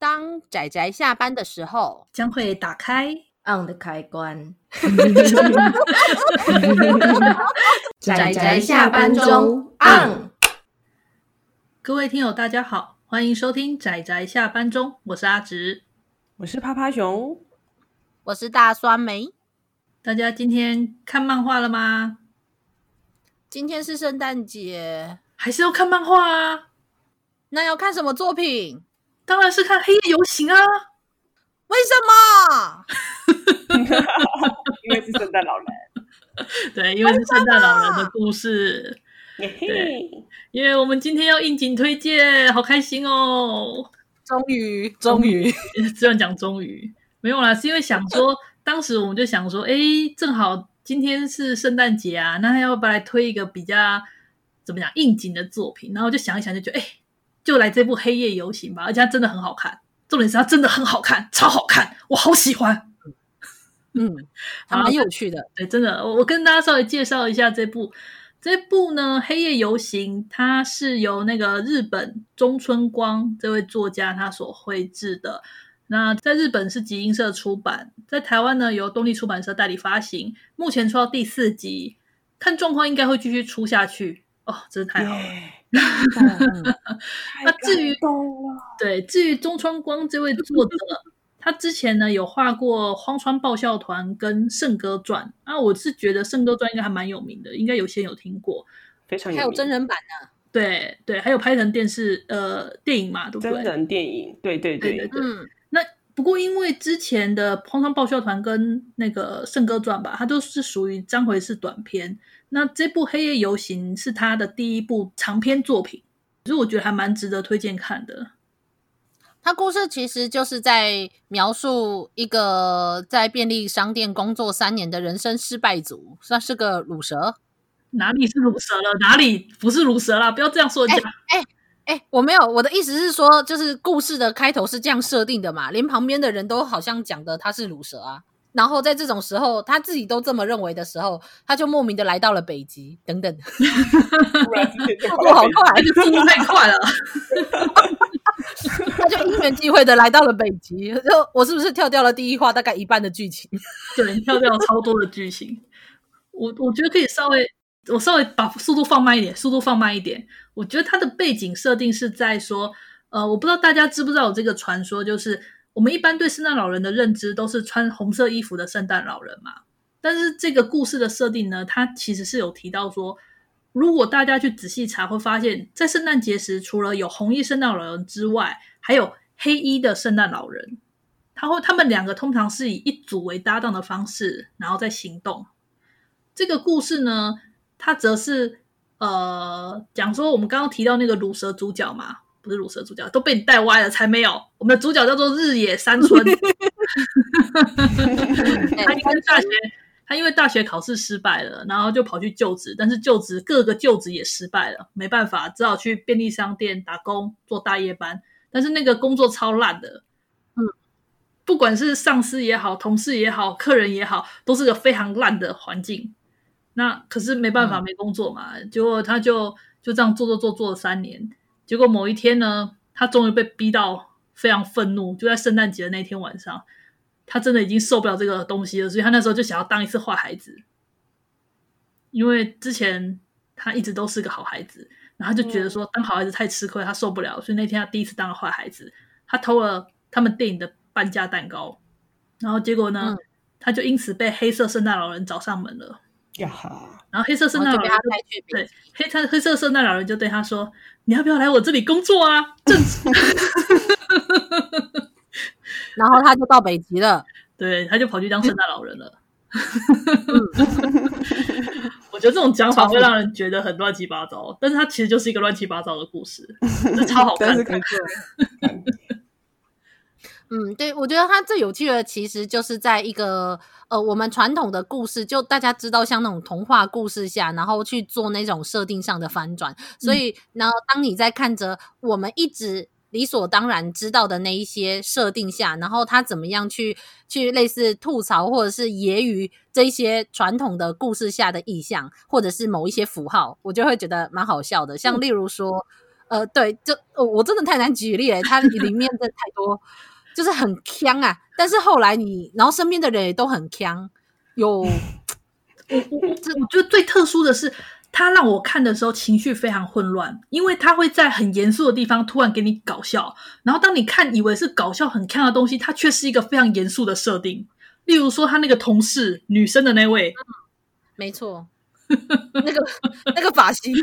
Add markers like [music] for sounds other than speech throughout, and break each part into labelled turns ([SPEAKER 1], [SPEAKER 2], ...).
[SPEAKER 1] 当仔仔下班的时候，
[SPEAKER 2] 将会打开
[SPEAKER 3] on 的开关。[laughs]
[SPEAKER 1] 仔仔下班中 on。
[SPEAKER 2] 各位听友，大家好，欢迎收听仔仔下班中，我是阿直，
[SPEAKER 4] 我是趴趴熊，
[SPEAKER 1] 我是大酸梅。
[SPEAKER 2] 大家今天看漫画了吗？
[SPEAKER 1] 今天是圣诞节，
[SPEAKER 2] 还是要看漫画啊？
[SPEAKER 1] 那要看什么作品？
[SPEAKER 2] 当然是看《黑夜游行》啊！
[SPEAKER 1] 为什么？[laughs]
[SPEAKER 4] 因为是圣诞老人。[laughs]
[SPEAKER 2] 对，因为是圣诞老人的故事。对，因为我们今天要应景推荐，好开心哦！
[SPEAKER 1] 终于，终于，
[SPEAKER 2] 这样 [laughs] 讲终于没有啦，是因为想说，当时我们就想说，哎，正好今天是圣诞节啊，那要不要来推一个比较怎么讲应景的作品？然后就想一想，就觉得，哎。就来这部《黑夜游行》吧，而且它真的很好看。重点是它真的很好看，超好看，我好喜欢。
[SPEAKER 1] 嗯，[laughs] 还蛮有趣的。
[SPEAKER 2] 对，真的，我我跟大家稍微介绍一下这部。这部呢，《黑夜游行》它是由那个日本中村光这位作家他所绘制的。那在日本是集英社出版，在台湾呢由东立出版社代理发行。目前出到第四集，看状况应该会继续出下去。哦，真是太好了。Yeah. 那至于对，至于中川光这位作者，他之前呢有画过《荒川爆笑团》跟《圣歌传》啊，我是觉得《圣歌传》应该还蛮有名的，应该有些有听过，
[SPEAKER 4] 非常有。
[SPEAKER 1] 还有真人版呢？
[SPEAKER 2] 对对，还有拍成电视呃电影嘛，对不对？
[SPEAKER 4] 真人电影，对对对，对，对，对，
[SPEAKER 2] 嗯。那不过因为之前的《荒川爆笑团》跟那个《圣歌传》吧，它都是属于章回式短篇。那这部《黑夜游行》是他的第一部长篇作品，所以我觉得还蛮值得推荐看的。
[SPEAKER 1] 他故事其实就是在描述一个在便利商店工作三年的人生失败组，算是个乳蛇。
[SPEAKER 2] 哪里是乳蛇了？哪里不是乳蛇啦？不要这样说人家。
[SPEAKER 1] 哎哎哎，我没有，我的意思是说，就是故事的开头是这样设定的嘛，连旁边的人都好像讲的他是乳蛇啊。然后在这种时候，他自己都这么认为的时候，他就莫名的来到了北极，等等。[laughs] 速度好快，还是速度太快了？他就因缘际会的来到了北极。就我是不是跳掉了第一话大概一半的剧情？[laughs]
[SPEAKER 2] 对，跳掉了超多的剧情。我我觉得可以稍微，我稍微把速度放慢一点，速度放慢一点。我觉得它的背景设定是在说，呃，我不知道大家知不知道有这个传说，就是。我们一般对圣诞老人的认知都是穿红色衣服的圣诞老人嘛，但是这个故事的设定呢，它其实是有提到说，如果大家去仔细查，会发现，在圣诞节时，除了有红衣圣诞老人之外，还有黑衣的圣诞老人，他会他们两个通常是以一组为搭档的方式，然后再行动。这个故事呢，它则是呃讲说我们刚刚提到那个乳蛇主角嘛。不是乳蛇主角都被你带歪了，才没有。我们的主角叫做日野三村，[laughs] 他因为大学他因为大学考试失败了，然后就跑去就职，但是就职各个就职也失败了，没办法，只好去便利商店打工做大夜班。但是那个工作超烂的，嗯，不管是上司也好，同事也好，客人也好，都是个非常烂的环境。那可是没办法，没工作嘛，嗯、结果他就就这样做做做做了三年。结果某一天呢，他终于被逼到非常愤怒，就在圣诞节的那天晚上，他真的已经受不了这个东西了，所以他那时候就想要当一次坏孩子，因为之前他一直都是个好孩子，然后就觉得说当好孩子太吃亏，他受不了，所以那天他第一次当了坏孩子，他偷了他们电影的半价蛋糕，然后结果呢，嗯、他就因此被黑色圣诞老人找上门了。呀哈！然后黑色圣诞老人对黑他黑色圣诞老人就对他说：“你要不要来我这里工作啊？”正 [laughs]
[SPEAKER 1] 然后他就到北极了，
[SPEAKER 2] 对，他就跑去当圣诞老人了。[laughs] 我觉得这种讲法会让人觉得很乱七八糟，但是他其实就是一个乱七八糟的故事，[laughs] 超好看。
[SPEAKER 1] 嗯，对，我觉得它最有趣的其实就是在一个呃，我们传统的故事，就大家知道像那种童话故事下，然后去做那种设定上的翻转。所以，然后当你在看着我们一直理所当然知道的那一些设定下，然后他怎么样去去类似吐槽或者是揶揄这些传统的故事下的意象，或者是某一些符号，我就会觉得蛮好笑的。像例如说。呃，对，就、哦、我真的太难举例了，它里面的太多，就是很呛啊。但是后来你，然后身边的人也都很呛，有，[laughs] 我
[SPEAKER 2] 我我这我觉得最特殊的是。他让我看的时候情绪非常混乱，因为他会在很严肃的地方突然给你搞笑，然后当你看以为是搞笑很看的东西，它却是一个非常严肃的设定。例如说，他那个同事女生的那位，
[SPEAKER 1] 嗯、没错，那个那个发型，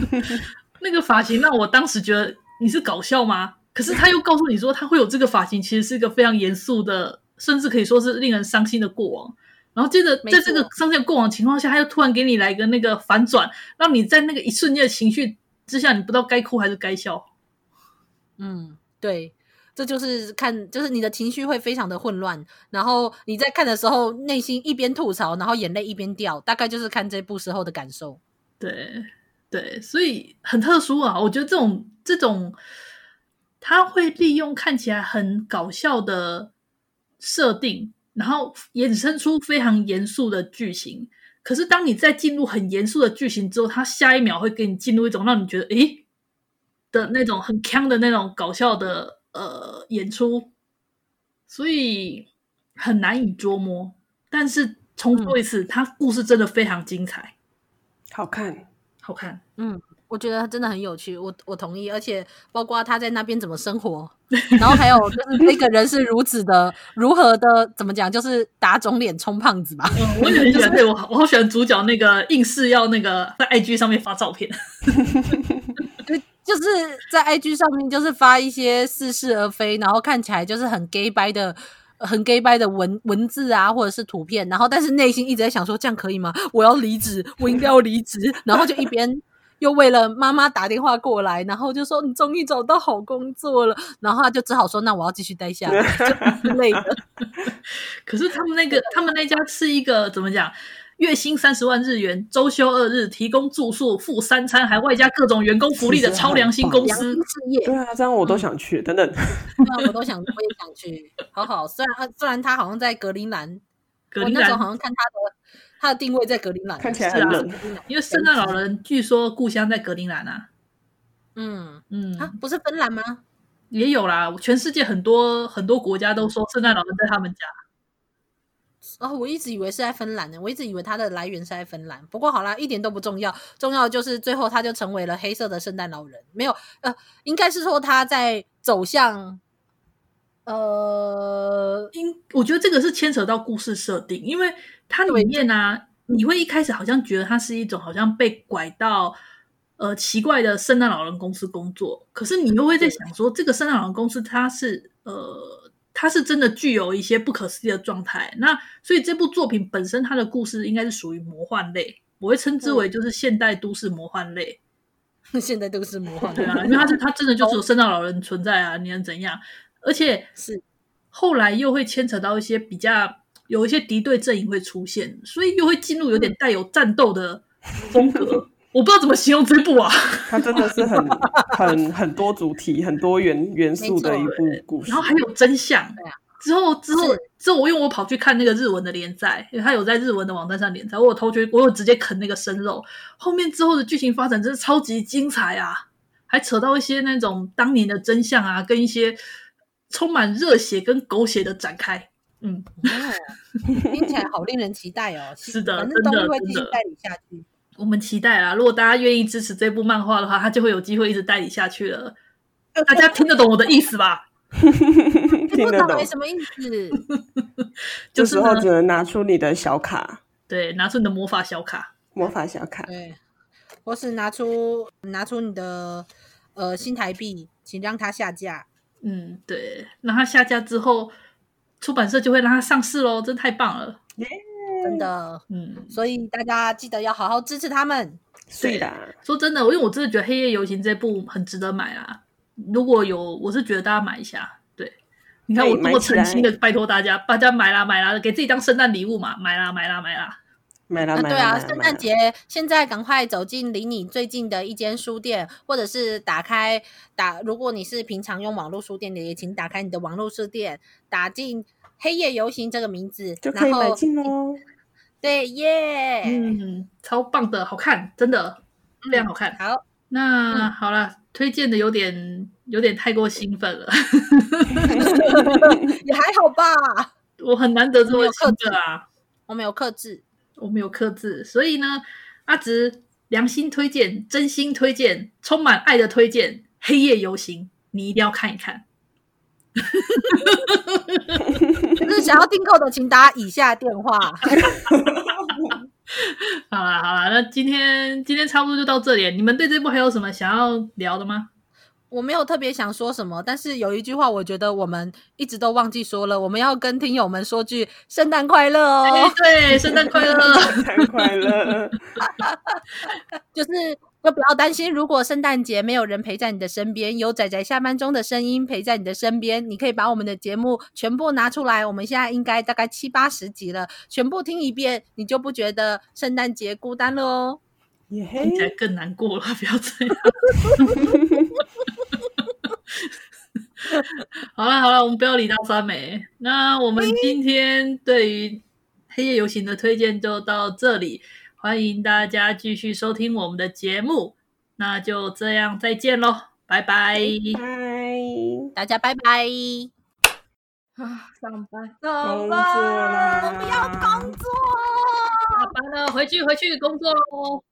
[SPEAKER 1] [laughs]
[SPEAKER 2] 那个发型让我当时觉得你是搞笑吗？可是他又告诉你说他会有这个发型，其实是一个非常严肃的，甚至可以说是令人伤心的过往。然后接着，在这个伤心的过往情况下，他又突然给你来一个那个反转，让你在那个一瞬间的情绪之下，你不知道该哭还是该笑。
[SPEAKER 1] 嗯，对，这就是看，就是你的情绪会非常的混乱，然后你在看的时候，内心一边吐槽，然后眼泪一边掉，大概就是看这部时候的感受。
[SPEAKER 2] 对，对，所以很特殊啊！我觉得这种这种，他会利用看起来很搞笑的设定。然后衍生出非常严肃的剧情，可是当你在进入很严肃的剧情之后，他下一秒会给你进入一种让你觉得诶的那种很锵的那种搞笑的呃演出，所以很难以捉摸。但是重说一次，他、嗯、故事真的非常精彩，
[SPEAKER 4] 好看，
[SPEAKER 2] 好看，
[SPEAKER 1] 嗯。我觉得真的很有趣，我我同意，而且包括他在那边怎么生活，然后还有就是 [laughs] 那个人是如此的如何的怎么讲，就是打肿脸充胖子吧。
[SPEAKER 2] 嗯，我也很喜欢，[laughs] 对我我好喜欢主角那个硬是要那个在 IG 上面发照片，[laughs]
[SPEAKER 1] 就就是在 IG 上面就是发一些似是而非，然后看起来就是很 gay 掰的很 gay 掰的文文字啊，或者是图片，然后但是内心一直在想说这样可以吗？我要离职，我应该要离职，然后就一边。又为了妈妈打电话过来，然后就说你终于找到好工作了，然后他就只好说那我要继续待下之类的。[laughs]
[SPEAKER 2] 可是他们那个，他们那家是一个怎么讲？月薪三十万日元，周休二日，提供住宿、付三餐，还外加各种员工福利的超良心公司。
[SPEAKER 1] 事业
[SPEAKER 4] 对啊，这样我都想去。嗯、等等，[laughs]
[SPEAKER 1] 对啊，我都想，我也想去。好好，虽然虽然他好像在格陵兰，
[SPEAKER 2] 格陵兰，
[SPEAKER 1] 我那时候好像看他的。他的定位在格陵兰，
[SPEAKER 4] 看起来很冷。
[SPEAKER 2] 因为圣诞老人据说故乡在格陵兰啊。
[SPEAKER 1] 嗯嗯，啊，不是芬兰吗？
[SPEAKER 2] 也有啦，全世界很多很多国家都说圣诞老人在他们家。
[SPEAKER 1] 哦，我一直以为是在芬兰呢，我一直以为它的来源是在芬兰。不过好啦，一点都不重要，重要就是最后他就成为了黑色的圣诞老人。没有，呃，应该是说他在走向。呃，
[SPEAKER 2] 因我觉得这个是牵扯到故事设定，因为它里面呢、啊，你会一开始好像觉得它是一种好像被拐到呃奇怪的圣诞老人公司工作，可是你又会在想说，这个圣诞老人公司它是呃它是真的具有一些不可思议的状态，那所以这部作品本身它的故事应该是属于魔幻类，我会称之为就是现代都市魔幻类，[laughs]
[SPEAKER 1] 现代都市魔幻类
[SPEAKER 2] 对啊，因为它是它真的就只有圣诞老人存在啊，你能怎样？而且是后来又会牵扯到一些比较有一些敌对阵营会出现，所以又会进入有点带有战斗的风格。[laughs] 我不知道怎么形容这部啊，
[SPEAKER 4] 它真的是很 [laughs] 很很多主题、很多元元素的一部故事。
[SPEAKER 2] 然后还有真相。之后之后之后，我因为我跑去看那个日文的连载，因为他有在日文的网站上连载，我有偷觉，我有直接啃那个生肉。后面之后的剧情发展真是超级精彩啊，还扯到一些那种当年的真相啊，跟一些。充满热血跟狗血的展开，嗯，
[SPEAKER 1] 哦、听起来好令人期待哦。[laughs]
[SPEAKER 2] 是的，
[SPEAKER 1] 反正都会继续带你下去。
[SPEAKER 2] 我们期待啦！如果大家愿意支持这部漫画的话，他就会有机会一直带你下去了。[laughs] 大家听得懂我的意思吧？[laughs]
[SPEAKER 1] 听得懂？什么意思？
[SPEAKER 4] 这时候只能拿出你的小卡，
[SPEAKER 2] 对，拿出你的魔法小卡，
[SPEAKER 4] 魔法小卡，
[SPEAKER 1] 对，或是拿出拿出你的呃新台币，请让它下架。
[SPEAKER 2] 嗯，对，那它下架之后，出版社就会让它上市喽，真太棒了
[SPEAKER 1] ，yeah! 真的，嗯，所以大家记得要好好支持他们。
[SPEAKER 4] 是的，
[SPEAKER 2] 说真的，因为我真的觉得《黑夜游行》这部很值得买啊，如果有，我是觉得大家买一下。对，你看我多么诚心的拜托大家，大家买啦买啦，给自己当圣诞礼物嘛，买啦买啦买啦。
[SPEAKER 4] 买了，买了，
[SPEAKER 1] 对啊，圣诞节现在赶快走进离你最近的一间书店，或者是打开打。如果你是平常用网络书店的，也请打开你的网络书店，打进“黑夜游行”这个名字，
[SPEAKER 4] 就可以买进哦。
[SPEAKER 1] 对耶，
[SPEAKER 2] 嗯，超棒的，好看，真的非常好看。
[SPEAKER 1] 好，
[SPEAKER 2] 那、嗯、好了，推荐的有点有点太过兴奋了 [laughs] [laughs]
[SPEAKER 1] 也还好吧。
[SPEAKER 2] 我很难得这么兴奋啊，
[SPEAKER 1] 我没有克制，
[SPEAKER 2] 我没有克制，所以呢，阿直良心推荐，真心推荐，充满爱的推荐，《黑夜游行》，你一定要看一看。[laughs]
[SPEAKER 1] 就是想要订购的，请打以下电话。[laughs]
[SPEAKER 2] 好啦好啦，那今天今天差不多就到这里。你们对这部还有什么想要聊的吗？
[SPEAKER 1] 我没有特别想说什么，但是有一句话，我觉得我们一直都忘记说了，我们要跟听友们说句圣诞快乐哦！
[SPEAKER 2] 欸、对，圣诞快乐，[laughs]
[SPEAKER 4] 圣诞快乐，[laughs]
[SPEAKER 1] 就是。就不要担心，如果圣诞节没有人陪在你的身边，有仔仔下班中的声音陪在你的身边，你可以把我们的节目全部拿出来。我们现在应该大概七八十集了，全部听一遍，你就不觉得圣诞节孤单了哦。
[SPEAKER 2] 听起来更难过了，不要这样。[laughs] [laughs] 好了好了，我们不要理大三美。那我们今天对于黑夜游行的推荐就到这里。欢迎大家继续收听我们的节目，那就这样，再见喽，拜拜，
[SPEAKER 4] 拜，
[SPEAKER 1] 大家拜拜。
[SPEAKER 2] 啊，上班，
[SPEAKER 1] 上班，我不要工作，
[SPEAKER 2] 下班了，回去回去工作喽。